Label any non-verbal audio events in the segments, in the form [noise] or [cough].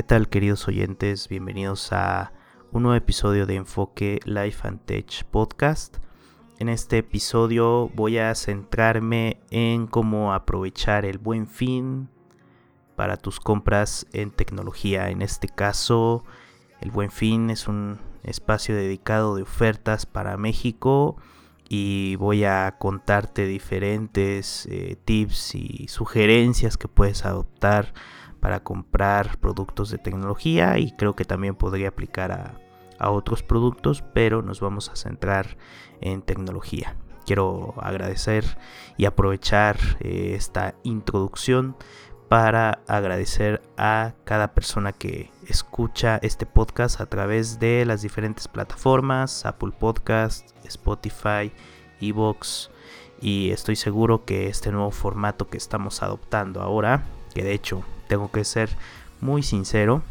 ¿Qué tal queridos oyentes? Bienvenidos a un nuevo episodio de Enfoque Life and Tech Podcast. En este episodio voy a centrarme en cómo aprovechar el buen fin para tus compras en tecnología. En este caso, el buen fin es un espacio dedicado de ofertas para México y voy a contarte diferentes eh, tips y sugerencias que puedes adoptar para comprar productos de tecnología y creo que también podría aplicar a, otros productos, pero nos vamos a centrar en tecnología. Quiero agradecer y aprovechar eh, esta introducción para agradecer a cada persona que escucha este podcast a través de las diferentes plataformas, Apple Podcast, Spotify, Evox y estoy seguro que este nuevo formato que estamos adoptando ahora, que de hecho tengo que ser muy sincero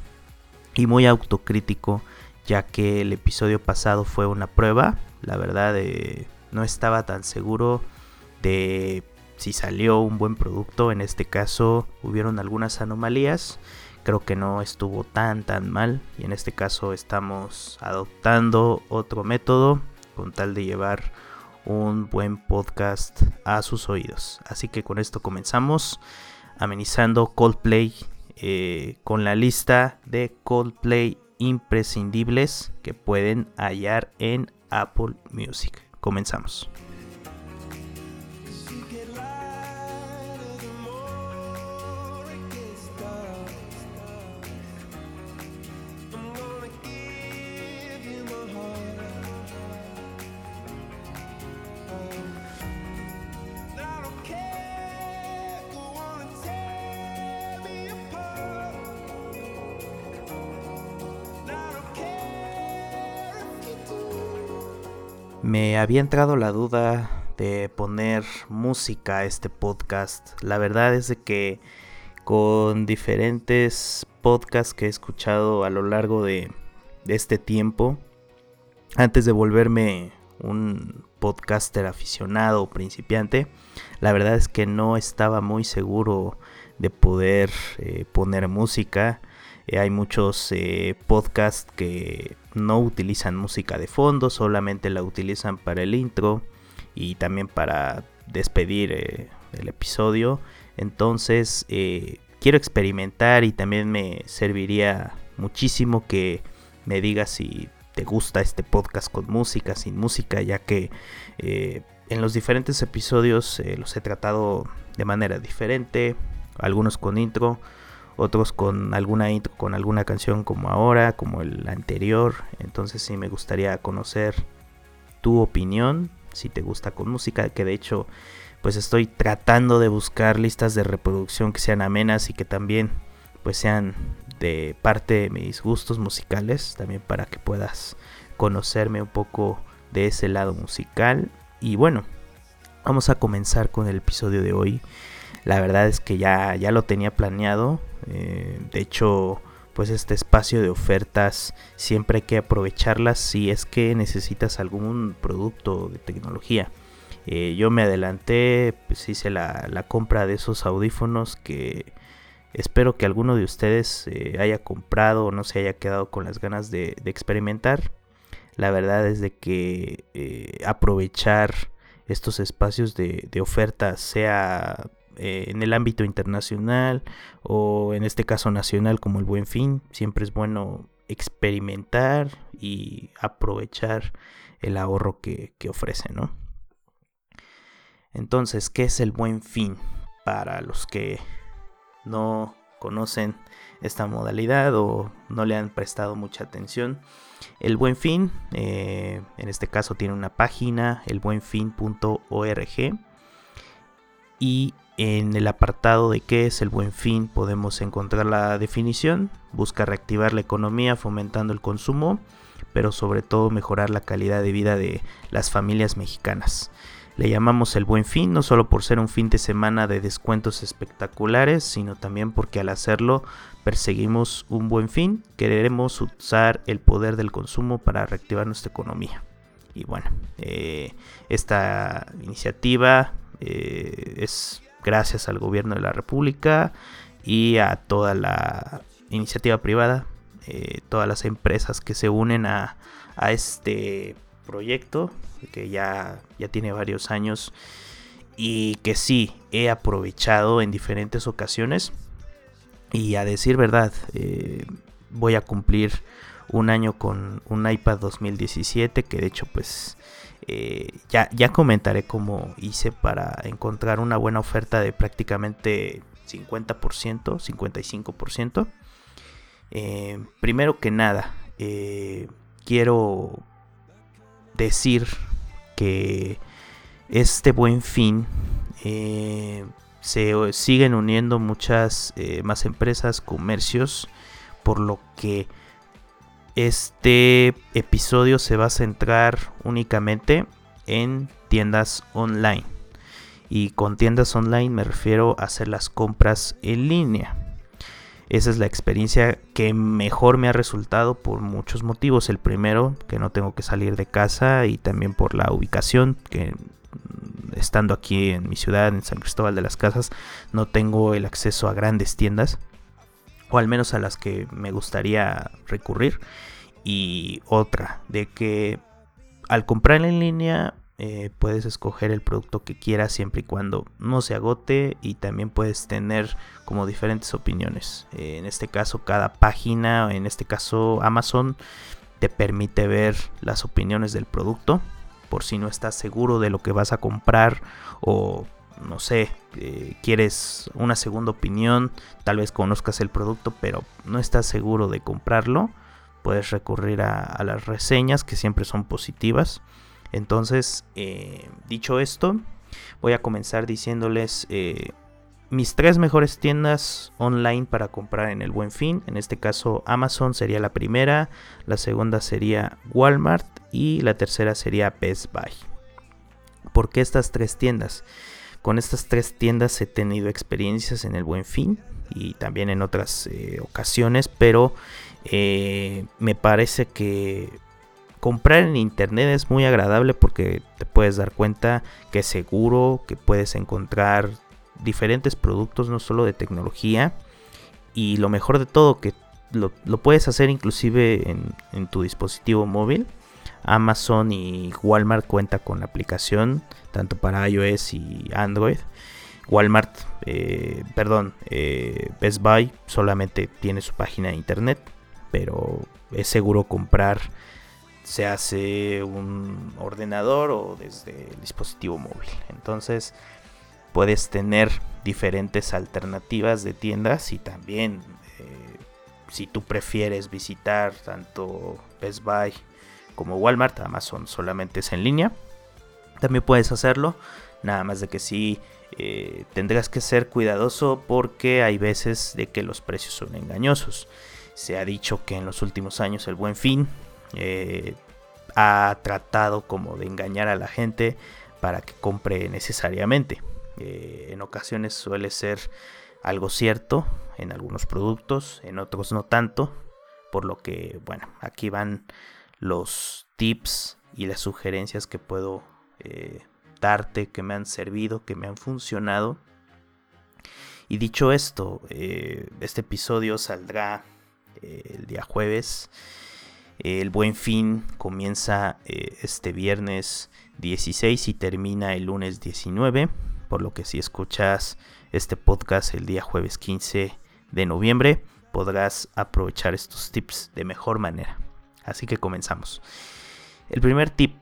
y muy autocrítico, ya que el episodio pasado fue una prueba. La verdad, eh, no estaba tan seguro de si salió un buen producto. En este caso, hubieron algunas anomalías. Creo que no estuvo tan tan mal. Y en este caso, estamos adoptando otro método con tal de llevar un buen podcast a sus oídos. Así que con esto comenzamos amenizando Coldplay eh, con la lista de Coldplay imprescindibles que pueden hallar en Apple Music. Comenzamos. Me había entrado la duda de poner música a este podcast. La verdad es de que con diferentes podcasts que he escuchado a lo largo de, este tiempo, antes de volverme un podcaster aficionado o principiante, la verdad es que no estaba muy seguro de poder eh, poner música. Eh, hay muchos eh, podcasts que no utilizan música de fondo, solamente la utilizan para el intro y también para despedir eh, el episodio. Entonces quiero experimentar y también me serviría muchísimo que me digas si te gusta este podcast con música, sin música, ya que en los diferentes episodios los he tratado de manera diferente, algunos con intro, otros con alguna con alguna canción como ahora, como el anterior. Entonces sí me gustaría conocer tu opinión, si te gusta con música, que de hecho pues estoy tratando de buscar listas de reproducción que sean amenas y que también pues sean de parte de mis gustos musicales, también para que puedas conocerme un poco de ese lado musical. Y bueno, vamos a comenzar con el episodio de hoy. La verdad es que ya, ya lo tenía planeado. Eh, de hecho, pues este espacio de ofertas siempre hay que aprovecharlas si es que necesitas algún producto de tecnología. Eh, yo me adelanté, pues hice la, compra de esos audífonos que espero que alguno de ustedes eh, haya comprado o no se haya quedado con las ganas de, experimentar. La verdad es de que aprovechar estos espacios de, de oferta sea eh, en el ámbito internacional o en este caso nacional como el buen fin. Siempre es bueno experimentar y aprovechar el ahorro que, ofrece, ¿no? Entonces, ¿qué es el buen fin? Para los que no conocen esta modalidad o no le han prestado mucha atención. El Buen Fin, eh, en este caso tiene una página, elbuenfin.org, y en el apartado de qué es el buen fin podemos encontrar la definición. Busca reactivar la economía fomentando el consumo, pero sobre todo mejorar la calidad de vida de las familias mexicanas. Le llamamos el buen fin no solo por ser un fin de semana de descuentos espectaculares, sino también porque al hacerlo perseguimos un buen fin, queremos usar el poder del consumo para reactivar nuestra economía. Y bueno, eh, esta iniciativa eh, es gracias al gobierno de la República y a toda la iniciativa privada, eh, todas las empresas que se unen a, a este proyecto, que ya, ya tiene varios años y que sí he aprovechado en diferentes ocasiones. Y a decir verdad, eh, voy a cumplir un año con un iPad 2017 que de hecho pues eh, ya, ya comentaré cómo hice para encontrar una buena oferta de prácticamente 50%, 55%. Eh, primero que nada, quiero decir que este buen fin eh, se siguen uniendo muchas eh, más empresas, comercios, por lo que este episodio se va a centrar únicamente en tiendas online. Y con tiendas online me refiero a hacer las compras en línea. Esa es la experiencia que mejor me ha resultado por muchos motivos. El primero, que no tengo que salir de casa y también por la ubicación, que estando aquí en mi ciudad, en San Cristóbal de las Casas, no tengo el acceso a grandes tiendas, o al menos a las que me gustaría recurrir. Y otra, de que al comprar en línea eh, puedes escoger el producto que quieras siempre y cuando no se agote y también puedes tener como diferentes opiniones. Eh, en este caso cada página, en este caso Amazon, te permite ver las opiniones del producto por si no estás seguro de lo que vas a comprar o no sé, eh, quieres una segunda opinión, tal vez conozcas el producto pero no estás seguro de comprarlo, puedes recurrir a, las reseñas que siempre son positivas. Entonces, eh, dicho esto, voy a comenzar diciéndoles eh, mis tres mejores tiendas online para comprar en el buen fin. En este caso Amazon sería la primera, la segunda sería Walmart y la tercera sería Best Buy. ¿Por qué estas tres tiendas? Con estas tres tiendas he tenido experiencias en el buen fin y también en otras eh, ocasiones, pero eh, me parece que comprar en internet es muy agradable porque te puedes dar cuenta que es seguro, que puedes encontrar diferentes productos, no solo de tecnología. Y lo mejor de todo, que lo, puedes hacer inclusive en, tu dispositivo móvil. Amazon y Walmart cuenta con aplicación tanto para iOS y Android. Walmart, eh, perdón, eh, Best Buy solamente tiene su página de internet, pero es seguro comprar se hace un ordenador o desde el dispositivo móvil. Entonces, puedes tener diferentes alternativas de tiendas y también eh, si tú prefieres visitar tanto Best Buy como Walmart, Amazon solamente es en línea, también puedes hacerlo, nada más de que sí eh, tendrás que ser cuidadoso porque hay veces de que los precios son engañosos. Se ha dicho que en los últimos años el buen fin eh, ha tratado como de engañar a la gente para que compre necesariamente. Eh, en ocasiones suele ser algo cierto en algunos productos, en otros no tanto. Por lo que, bueno, aquí van los tips y las sugerencias que puedo eh, darte, que me han servido, que me han funcionado. Y dicho esto, eh, este episodio saldrá el día jueves. El buen fin comienza este viernes 16 y termina el lunes 19 por lo que si escuchas este podcast el día jueves 15 de noviembre, podrás aprovechar estos tips de mejor manera. Así que comenzamos. El primer tip,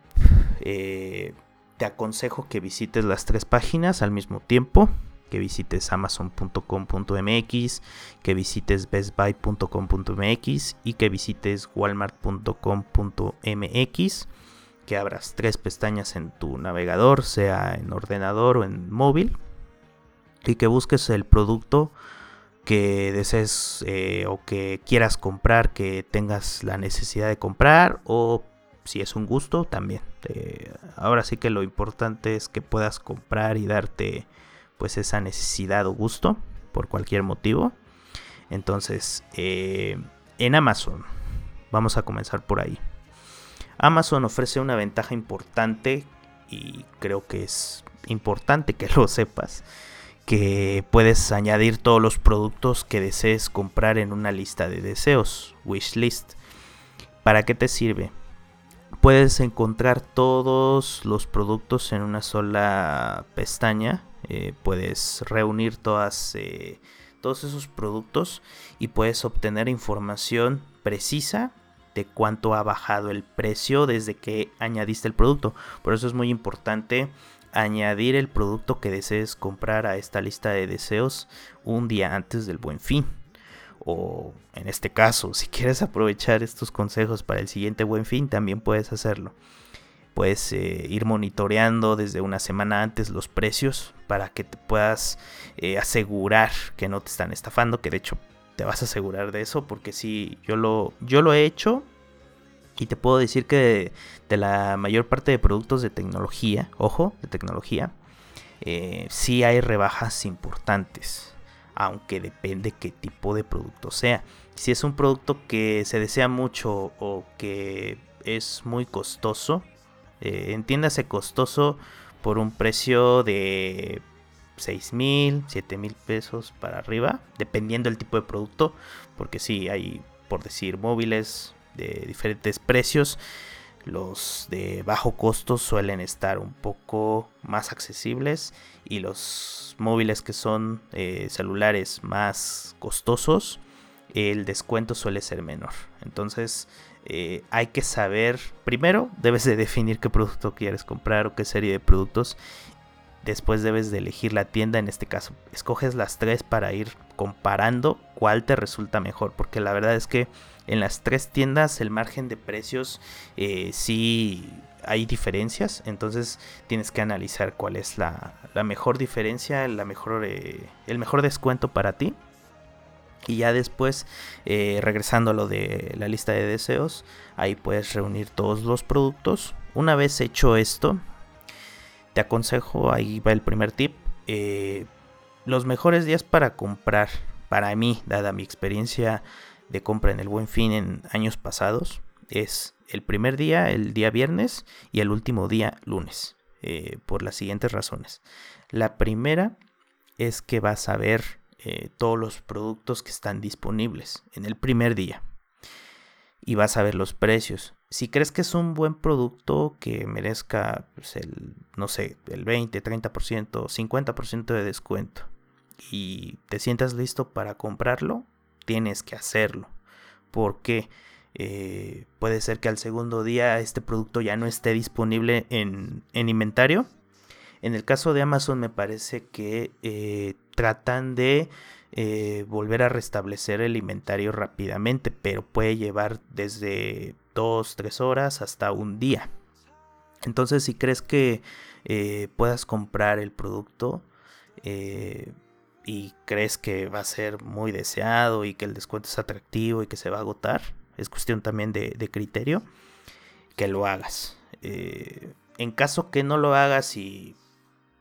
eh, te aconsejo que visites las tres páginas al mismo tiempo, que visites amazon.com.mx, que visites bestbuy.com.mx y que visites walmart.com.mx que abras tres pestañas en tu navegador, sea en ordenador o en móvil, y que busques el producto que desees eh, o que quieras comprar, que tengas la necesidad de comprar o si es un gusto también. Eh, ahora sí que lo importante es que puedas comprar y darte pues esa necesidad o gusto por cualquier motivo. Entonces, eh, en Amazon, vamos a comenzar por ahí. Amazon ofrece una ventaja importante y creo que es importante que lo sepas, que puedes añadir todos los productos que desees comprar en una lista de deseos, wishlist. ¿Para qué te sirve? Puedes encontrar todos los productos en una sola pestaña. Eh, puedes reunir todas, eh, todos esos productos y puedes obtener información precisa de cuánto ha bajado el precio desde que añadiste el producto. Por eso es muy importante añadir el producto que desees comprar a esta lista de deseos un día antes del buen fin. O en este caso, si [laughs] quieres aprovechar estos consejos para el siguiente buen fin, también puedes hacerlo. Puedes eh, ir monitoreando desde una semana antes los precios para que te puedas eh, asegurar que no te están estafando, que de hecho te vas a asegurar de eso, porque si yo lo, yo lo he hecho y te puedo decir que de, la mayor parte de productos de tecnología, ojo, de tecnología, eh, sí hay rebajas importantes. Aunque depende qué tipo de producto sea. Si es un producto que se desea mucho o que es muy costoso, eh, entiéndase costoso por un precio de 6 mil, 7 mil pesos para arriba, dependiendo del tipo de producto, porque sí hay, por decir, móviles, de diferentes precios. Los de bajo costo suelen estar un poco más accesibles y los móviles que son eh, celulares más costosos, el descuento suele ser menor. Entonces eh, hay que saber, primero debes de definir qué producto quieres comprar o qué serie de productos Después debes de elegir la tienda, en este caso escoges las tres para ir comparando cuál te resulta mejor, porque la verdad es que en las tres tiendas el margen de precios eh, sí hay diferencias, entonces tienes que analizar cuál es la, mejor diferencia, la mejor, eh, el mejor descuento para ti. Y ya después, eh, regresando a lo de la lista de deseos, ahí puedes reunir todos los productos. Una vez hecho esto, te aconsejo, ahí va el primer tip, eh, los mejores días para comprar, para mí, dada mi experiencia de compra en el buen fin en años pasados, es el primer día, el día viernes y el último día lunes, eh, por las siguientes razones. La primera es que vas a ver eh, todos los productos que están disponibles en el primer día y vas a ver los precios si crees que es un buen producto que merezca pues, el, no sé, el 20, 30%, 50% de descuento y te sientas listo para comprarlo, tienes que hacerlo. Porque eh, puede ser que al segundo día este producto ya no esté disponible en, inventario. En el caso de Amazon me parece que eh, tratan de eh, volver a restablecer el inventario rápidamente, pero puede llevar desde dos, tres horas hasta un día. Entonces, si crees que eh, puedas comprar el producto eh, y crees que va a ser muy deseado y que el descuento es atractivo y que se va a agotar, es cuestión también de, criterio, que lo hagas. Eh, en caso que no lo hagas y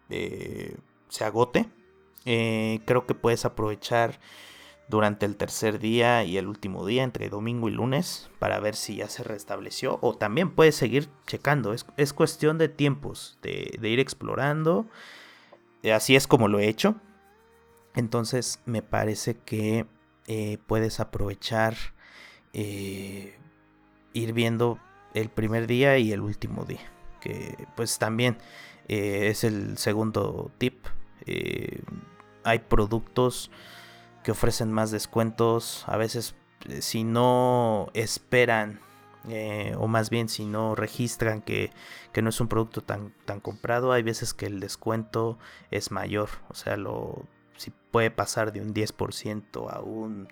se agote, creo que puedes aprovechar durante el tercer día y el último día, entre domingo y lunes, para ver si ya se restableció. O también puedes seguir checando. Es, cuestión de tiempos, de, ir explorando. Eh, así es como lo he hecho. Entonces me parece que eh, puedes aprovechar eh, ir viendo el primer día y el último día. Que pues también es el segundo tip. hay productos que ofrecen más descuentos. A veces eh, si no esperan eh, o más bien si no registran que, no es un producto tan, tan comprado, hay veces que el descuento es mayor. O sea, lo, si puede pasar de un 10% a un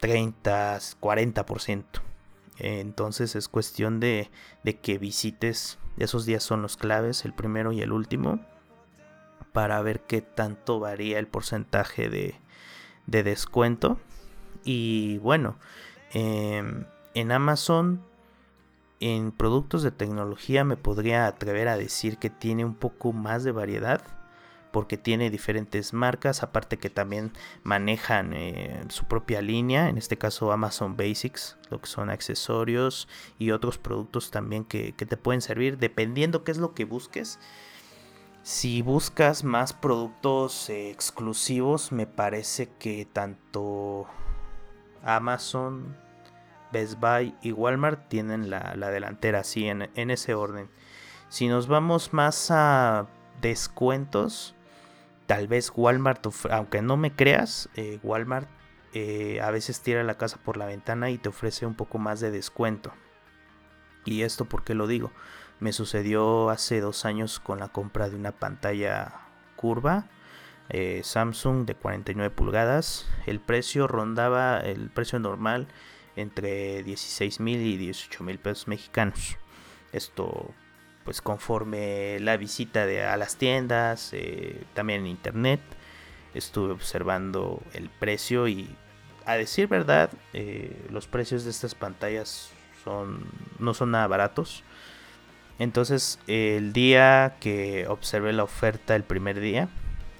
30, 40%. Entonces es cuestión de, de que visites, esos días son los claves, el primero y el último, para ver qué tanto varía el porcentaje de, de descuento. Y bueno, em, en Amazon, en productos de tecnología me podría atrever a decir que tiene un poco más de variedad. Porque tiene diferentes marcas, aparte que también manejan eh, su propia línea, en este caso Amazon Basics, lo que son accesorios y otros productos también que, que te pueden servir dependiendo qué es lo que busques Si buscas más productos eh, exclusivos, me parece que tanto Amazon, Best Buy y Walmart tienen la, delantera, así en, ese orden. Si nos vamos más a descuentos, tal vez Walmart, aunque no me creas, eh, Walmart eh, a veces tira la casa por la ventana y te ofrece un poco más de descuento. ¿Y esto por qué lo digo? Me sucedió hace dos años con la compra de una pantalla curva eh, Samsung de 49 pulgadas. El precio rondaba el precio normal entre 16 mil y 18 mil pesos mexicanos. Esto pues conforme la visita a las tiendas, eh, también en internet, estuve observando el precio y a decir verdad, eh, los precios de estas pantallas son, no son nada baratos. Entonces, el día que observé la oferta, el primer día,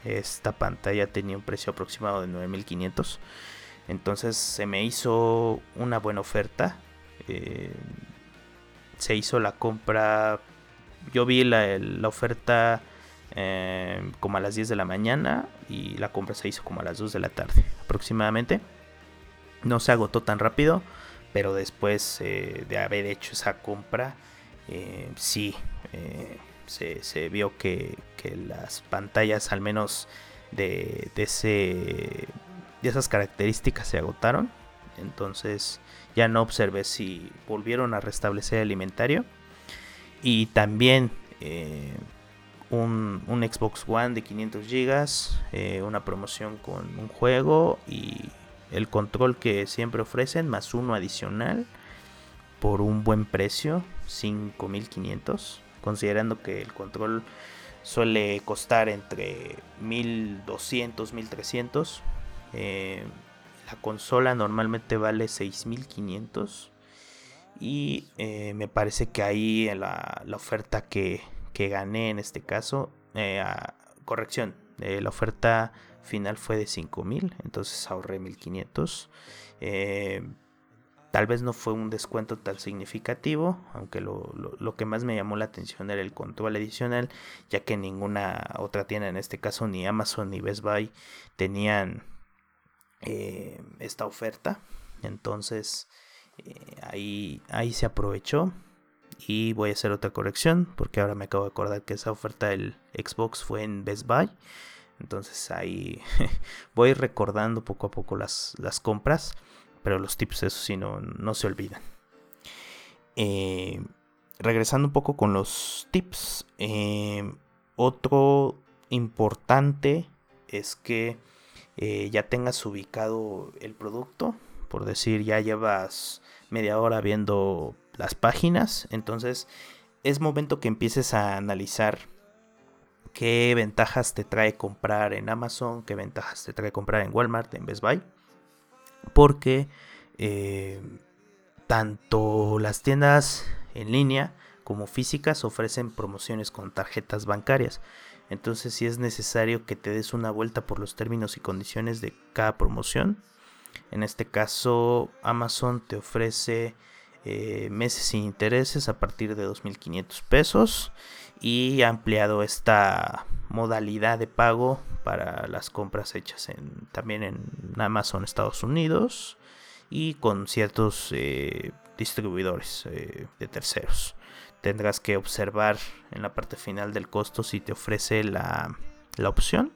esta pantalla tenía un precio aproximado de 9500. Entonces, se me hizo una buena oferta. Eh, se hizo la compra. Yo vi la, oferta eh, como a las 10 de la mañana y la compra se hizo como a las 2 de la tarde aproximadamente. No se agotó tan rápido, pero después eh, de haber hecho esa compra, eh, sí, eh, se, vio que, las pantallas, al menos de, ese, esas características, se agotaron. Entonces ya no observé si volvieron a restablecer el inventario. Y también un, un, Xbox One de 500 GB, una promoción con un juego y el control que siempre ofrecen, más uno adicional por un buen precio, 5500, considerando que el control suele costar entre 1200, 1300. Eh, la consola normalmente vale 6500 y eh, me parece que ahí la, la oferta que, que, gané en este caso, eh, corrección, la oferta final fue de 5000, entonces ahorré 1500. Eh, tal vez no fue un descuento tan significativo, aunque lo, que más me llamó la atención era el control adicional, ya que ninguna otra tienda, en este caso ni Amazon ni Best Buy, tenían eh, esta oferta. Entonces eh, ahí, ahí se aprovechó. Y voy a hacer otra corrección, porque ahora me acabo de acordar que esa oferta del Xbox fue en Best Buy. Entonces ahí [laughs] voy recordando poco a poco las, compras, pero los tips, eso sí, no, no se olvidan. Eh, regresando un poco con los tips, eh, otro importante es que eh, ya tengas ubicado el producto, por decir, ya llevas media hora viendo las páginas, entonces es momento que empieces a analizar qué ventajas te trae comprar en Amazon, qué ventajas te trae comprar en Walmart, en Best Buy. Porque eh, tanto las tiendas en línea como físicas ofrecen promociones con tarjetas bancarias. Entonces si es necesario que te des una vuelta por los términos y condiciones de cada promoción. En este caso Amazon te ofrece eh, meses sin intereses a partir de 2.500 pesos y ha ampliado esta modalidad de pago para las compras hechas en, también en Amazon Estados Unidos y con ciertos eh, distribuidores eh, de terceros. Tendrás que observar en la parte final del costo si te ofrece la, la opción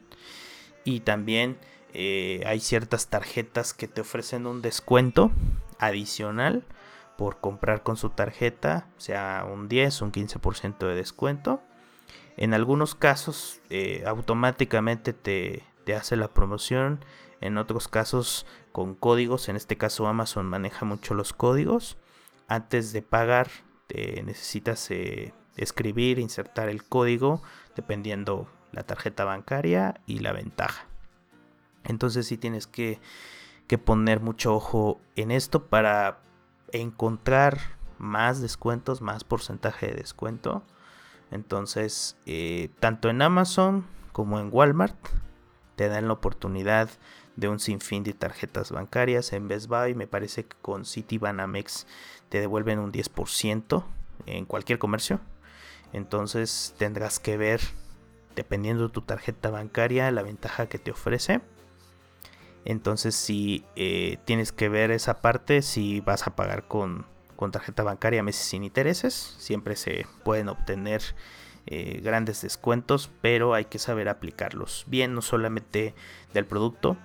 y también hay ciertas tarjetas que te ofrecen un descuento adicional por comprar con su tarjeta, sea un 10, un 15% de descuento. En algunos casos eh, automáticamente te, hace la promoción, en otros casos con códigos, en este caso Amazon maneja mucho los códigos. Antes de pagar te necesitas eh, escribir, insertar el código dependiendo la tarjeta bancaria y la ventaja. Entonces sí tienes que, que poner mucho ojo en esto para encontrar más descuentos, más porcentaje de descuento. Entonces, eh, tanto en Amazon como en Walmart te dan la oportunidad de un sinfín de tarjetas bancarias. En Best Buy me parece que con Citibanamex te devuelven un 10% en cualquier comercio. Entonces tendrás que ver dependiendo de tu tarjeta bancaria, la ventaja que te ofrece. Entonces si eh, tienes que ver esa parte, si vas a pagar con, tarjeta bancaria meses sin intereses, siempre se pueden obtener eh, grandes descuentos, pero hay que saber aplicarlos bien, no solamente del producto,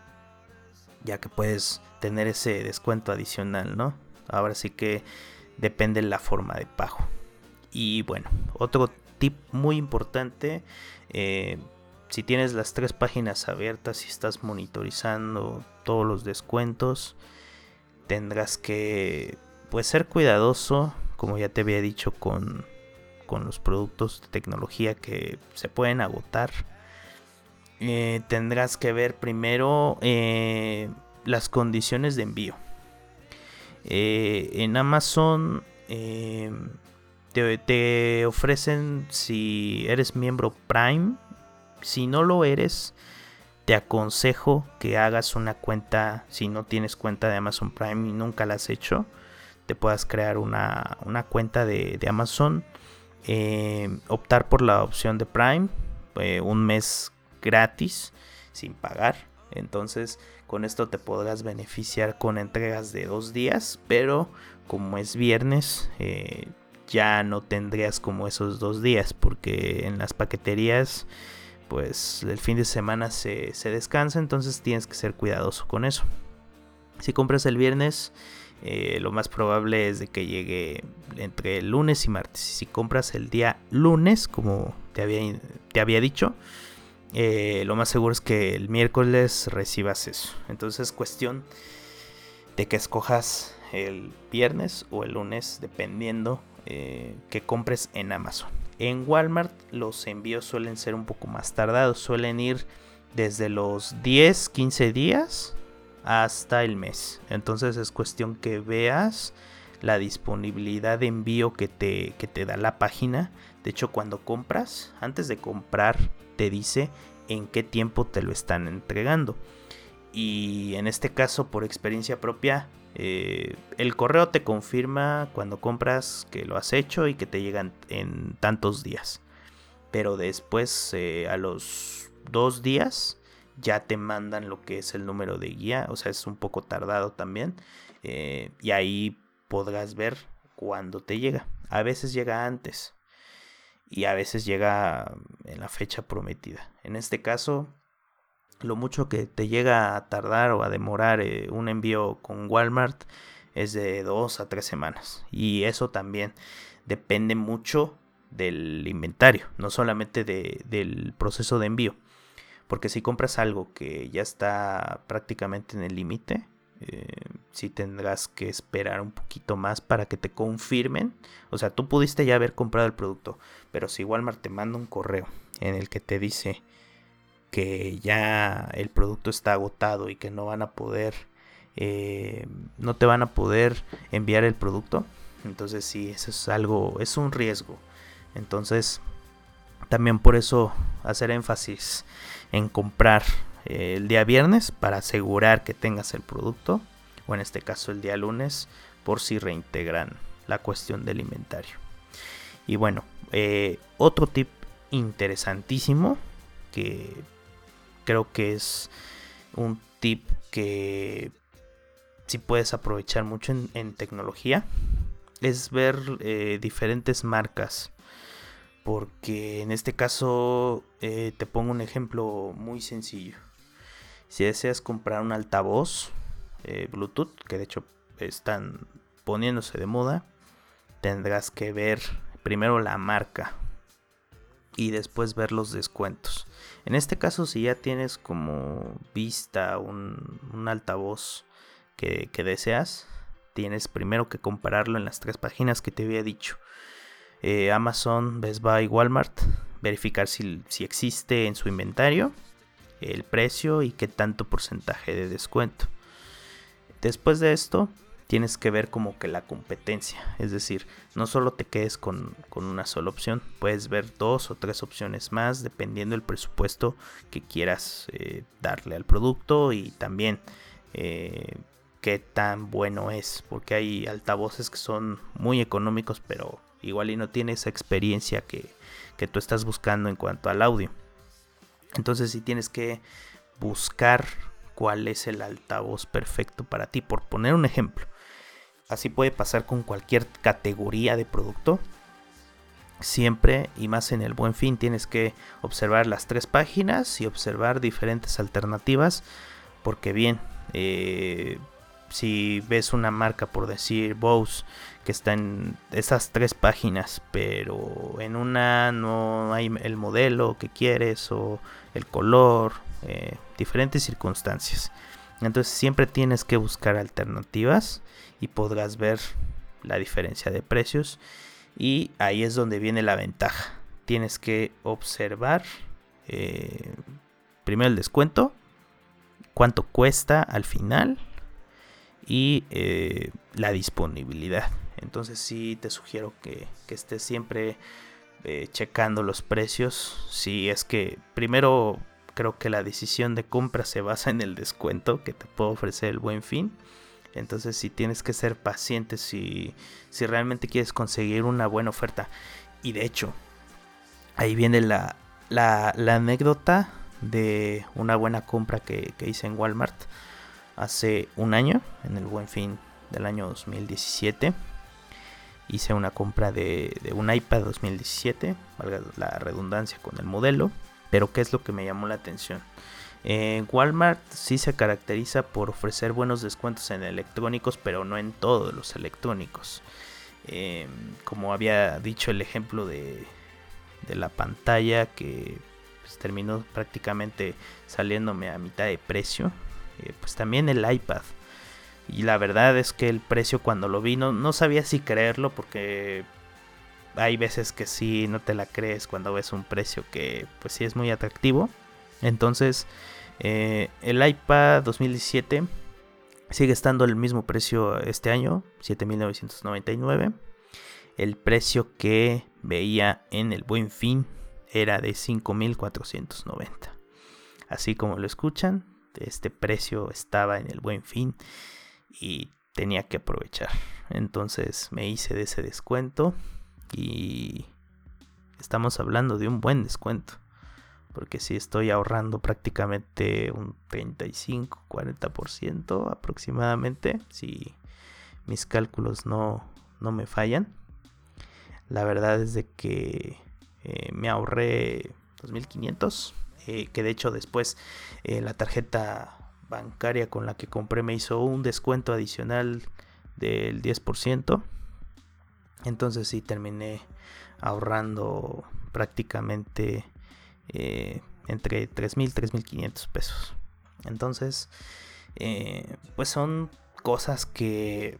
ya que puedes tener ese descuento adicional, ¿no? Ahora sí que depende la forma de pago. Y bueno, otro tip muy importante, eh, si tienes las tres páginas abiertas y estás monitorizando todos los descuentos, tendrás que pues ser cuidadoso, como ya te había dicho con, con los productos de tecnología que se pueden agotar. Eh, tendrás que ver primero eh, las condiciones de envío. Eh, en Amazon te, te, ofrecen si eres miembro Prime si no lo eres, te aconsejo que hagas una cuenta, si no tienes cuenta de Amazon Prime y nunca la has hecho, te puedas crear una, cuenta de, Amazon, eh, optar por la opción de Prime, eh, un mes gratis, sin pagar. Entonces con esto te podrás beneficiar con entregas de dos días, pero como es viernes, eh, ya no tendrías como esos dos días, porque en las paqueterías pues el fin de semana se, descansa, entonces tienes que ser cuidadoso con eso. Si compras el viernes, eh, lo más probable es de que llegue entre lunes y martes. Si compras el día lunes, como te había, te había dicho, eh, lo más seguro es que el miércoles recibas eso. Entonces es cuestión de que escojas el viernes o el lunes, dependiendo eh, que compres en Amazon. En Walmart los envíos suelen ser un poco más tardados, suelen ir desde los 10, 15 días hasta el mes. Entonces es cuestión que veas la disponibilidad de envío que te, que te da la página. De hecho, cuando compras, antes de comprar, te dice en qué tiempo te lo están entregando. Y en este caso, por experiencia propia, eh, el correo te confirma cuando compras que lo has hecho y que te llegan en tantos días. Pero después, eh, a los dos días, ya te mandan lo que es el número de guía. O sea, es un poco tardado también. Eh, y ahí podrás ver cuándo te llega. A veces llega antes. Y a veces llega en la fecha prometida. En este caso, lo mucho que te llega a tardar o a demorar eh, un envío con Walmart es de dos a tres semanas. Y eso también depende mucho del inventario, no solamente del proceso de envío. Porque si compras algo que ya está prácticamente en el límite, eh, si tendrás que esperar un poquito más para que te confirmen. O sea, tú pudiste ya haber comprado el producto, pero si Walmart te manda un correo en el que te dice que ya el producto está agotado y que no van a poder eh, no te van a poder enviar el producto entonces sí eso es algo es un riesgo. Entonces también por eso hacer énfasis en comprar eh, el día viernes para asegurar que tengas el producto o en este caso el día lunes por si reintegran la cuestión del inventario. Y bueno eh, otro tip interesantísimo que creo que es un tip que si puedes aprovechar mucho en, tecnología es ver eh, diferentes marcas. Porque en este caso eh, te pongo un ejemplo muy sencillo. Si deseas comprar un altavoz eh, bluetooth que de hecho están poniéndose de moda tendrás que ver primero la marca y después ver los descuentos. En este caso, si ya tienes como vista un, altavoz que, deseas, tienes primero que compararlo en las tres páginas que te había dicho. Eh, Amazon, Best Buy, Walmart, verificar si, si existe en su inventario, el precio y qué tanto porcentaje de descuento. Después de esto, tienes que ver como que la competencia. Es decir, no solo te quedes con, una sola opción, puedes ver dos o tres opciones más dependiendo del presupuesto que quieras eh, darle al producto y también eh, qué tan bueno es. Porque hay altavoces que son muy económicos, pero igual y no tiene esa experiencia que, que tú estás buscando en cuanto al audio. Entonces si tienes que buscar cuál es el altavoz perfecto para ti, por poner un ejemplo. Así puede pasar con cualquier categoría de producto. Siempre y más en el buen fin tienes que observar las tres páginas y observar diferentes alternativas. Porque bien, eh, si ves una marca por decir Bose que está en esas tres páginas, pero en una no hay el modelo que quieres o el color, eh, diferentes circunstancias. Entonces siempre tienes que buscar alternativas y podrás ver la diferencia de precios y ahí es donde viene la ventaja. Tienes que observar eh, primero el descuento, cuánto cuesta al final y eh, la disponibilidad. Entonces sí te sugiero que, estés siempre eh, checando los precios. Si es que primero creo que la decisión de compra se basa en el descuento que te puede ofrecer el buen fin. Entonces si tienes que ser paciente si, si realmente quieres conseguir una buena oferta. Y de hecho, ahí viene la, la, anécdota de una buena compra que, que, hice en Walmart hace un año, en el buen fin del año 2017. Hice una compra de, de un iPad 2017, valga la redundancia con el modelo. Pero ¿qué es lo que me llamó la atención? Walmart sí se caracteriza por ofrecer buenos descuentos en electrónicos, pero no en todos los electrónicos. Em, como había dicho el ejemplo de, la pantalla que pues, terminó prácticamente saliéndome a mitad de precio, eh, pues también el iPad. Y la verdad es que el precio cuando lo vi no, no sabía si creerlo porque hay veces que sí no te la crees cuando ves un precio que pues sí es muy atractivo. Entonces eh, el iPad 2017 sigue estando el mismo precio este año, 7.999. El precio que veía en el buen fin era de 5.490. Así como lo escuchan, este precio estaba en el buen fin y tenía que aprovechar. Entonces me hice de ese descuento y estamos hablando de un buen descuento. Porque si estoy ahorrando prácticamente un 35-40% aproximadamente. Si mis cálculos no, no, me fallan. La verdad es de que eh, me ahorré 2.500. Eh, que de hecho después eh, la tarjeta bancaria con la que compré me hizo un descuento adicional del 10%. Entonces sí terminé ahorrando prácticamente eh, entre 3.000 y 3.500 pesos. Entonces, eh, pues son cosas que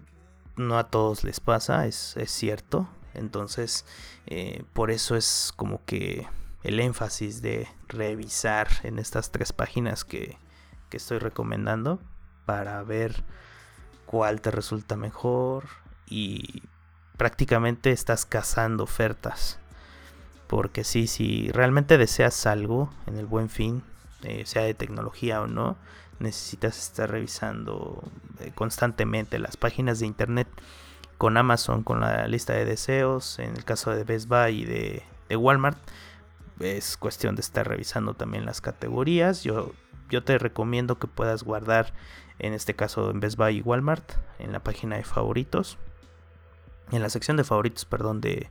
no a todos les pasa, es, cierto. Entonces, eh, por eso es como que el énfasis de revisar en estas tres páginas que, que estoy recomendando para ver cuál te resulta mejor y prácticamente estás cazando ofertas. Porque sí, si realmente deseas algo en el buen fin, eh, sea de tecnología o no, necesitas estar revisando eh, constantemente las páginas de internet con Amazon, con la lista de deseos. En el caso de Best Buy y de, de Walmart, es cuestión de estar revisando también las categorías. Yo, yo te recomiendo que puedas guardar, en este caso en Best Buy y Walmart, en la página de favoritos en la sección de favoritos, perdón, de,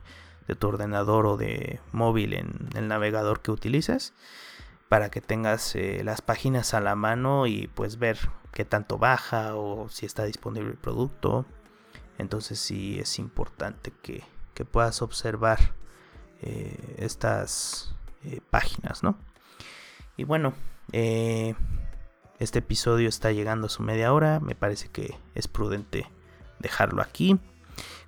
tu ordenador o de móvil en el navegador que utilices para que tengas eh, las páginas a la mano y pues ver qué tanto baja o si está disponible el producto. Entonces sí es importante que, puedas observar eh, estas eh, páginas, ¿no? Y bueno, este episodio está llegando a su media hora. Me parece que es prudente dejarlo aquí.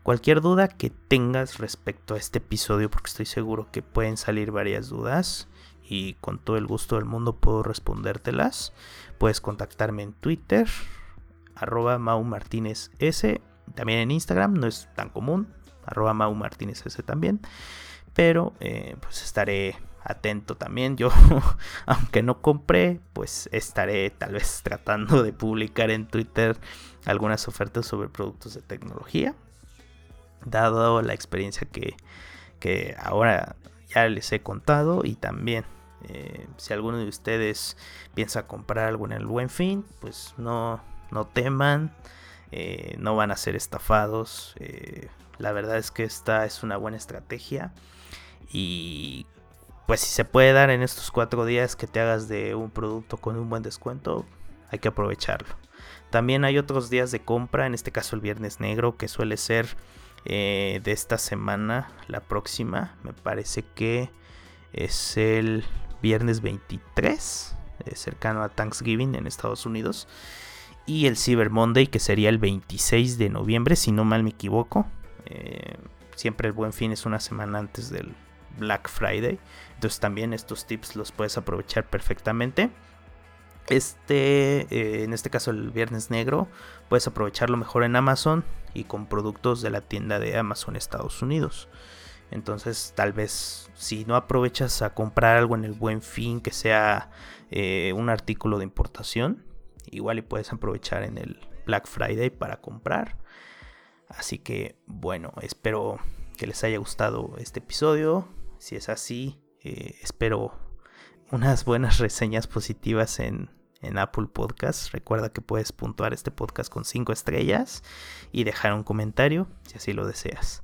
Cualquier duda que tengas respecto a este episodio, porque estoy seguro que pueden salir varias dudas y con todo el gusto del mundo puedo respondértelas, puedes contactarme en Twitter, arroba Mau Martínez S, también en Instagram, no es tan común, arroba Mau Martínez S también, pero eh, pues estaré atento también. Yo, [laughs] aunque no compré, pues estaré tal vez tratando de publicar en Twitter algunas ofertas sobre productos de tecnología dado la experiencia que, ahora ya les he contado y también Eh, si alguno de ustedes piensa comprar algo en el buen fin, pues no, no teman, eh, no van a ser estafados. Eh, la verdad es que esta es una buena estrategia. Y pues si se puede dar en estos cuatro días que te hagas de un producto con un buen descuento, hay que aprovecharlo. También hay otros días de compra, en este caso el viernes negro, que suele ser de esta semana, la próxima, me parece que es el viernes 23, eh, cercano a Thanksgiving en Estados Unidos. Y el Cyber Monday, que sería el 26 de noviembre, si no mal me equivoco. Eh, siempre el buen fin es una semana antes del Black Friday. Entonces también estos tips los puedes aprovechar perfectamente. Este, eh, en este caso el viernes negro, puedes aprovecharlo mejor en Amazon y con productos de la tienda de Amazon Estados Unidos. Entonces tal vez si no aprovechas a comprar algo en el buen fin que sea eh, un artículo de importación, igual y puedes aprovechar en el Black Friday para comprar. Así que bueno, espero que les haya gustado este episodio. Si es así, eh, espero unas buenas [laughs] reseñas positivas en, en Apple Podcast. Recuerda que puedes puntuar este podcast con 5 estrellas y dejar un comentario si así lo deseas.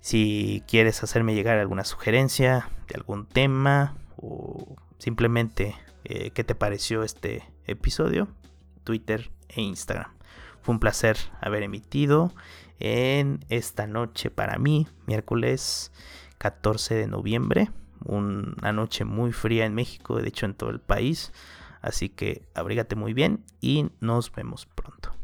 Si quieres hacerme llegar alguna sugerencia de algún tema o simplemente eh, qué te pareció este episodio, Twitter e Instagram. Fue un placer haber emitido en esta noche para mí, miércoles 14 de noviembre, una noche muy fría en México, de hecho en todo el país. Así que abrígate muy bien y nos vemos pronto.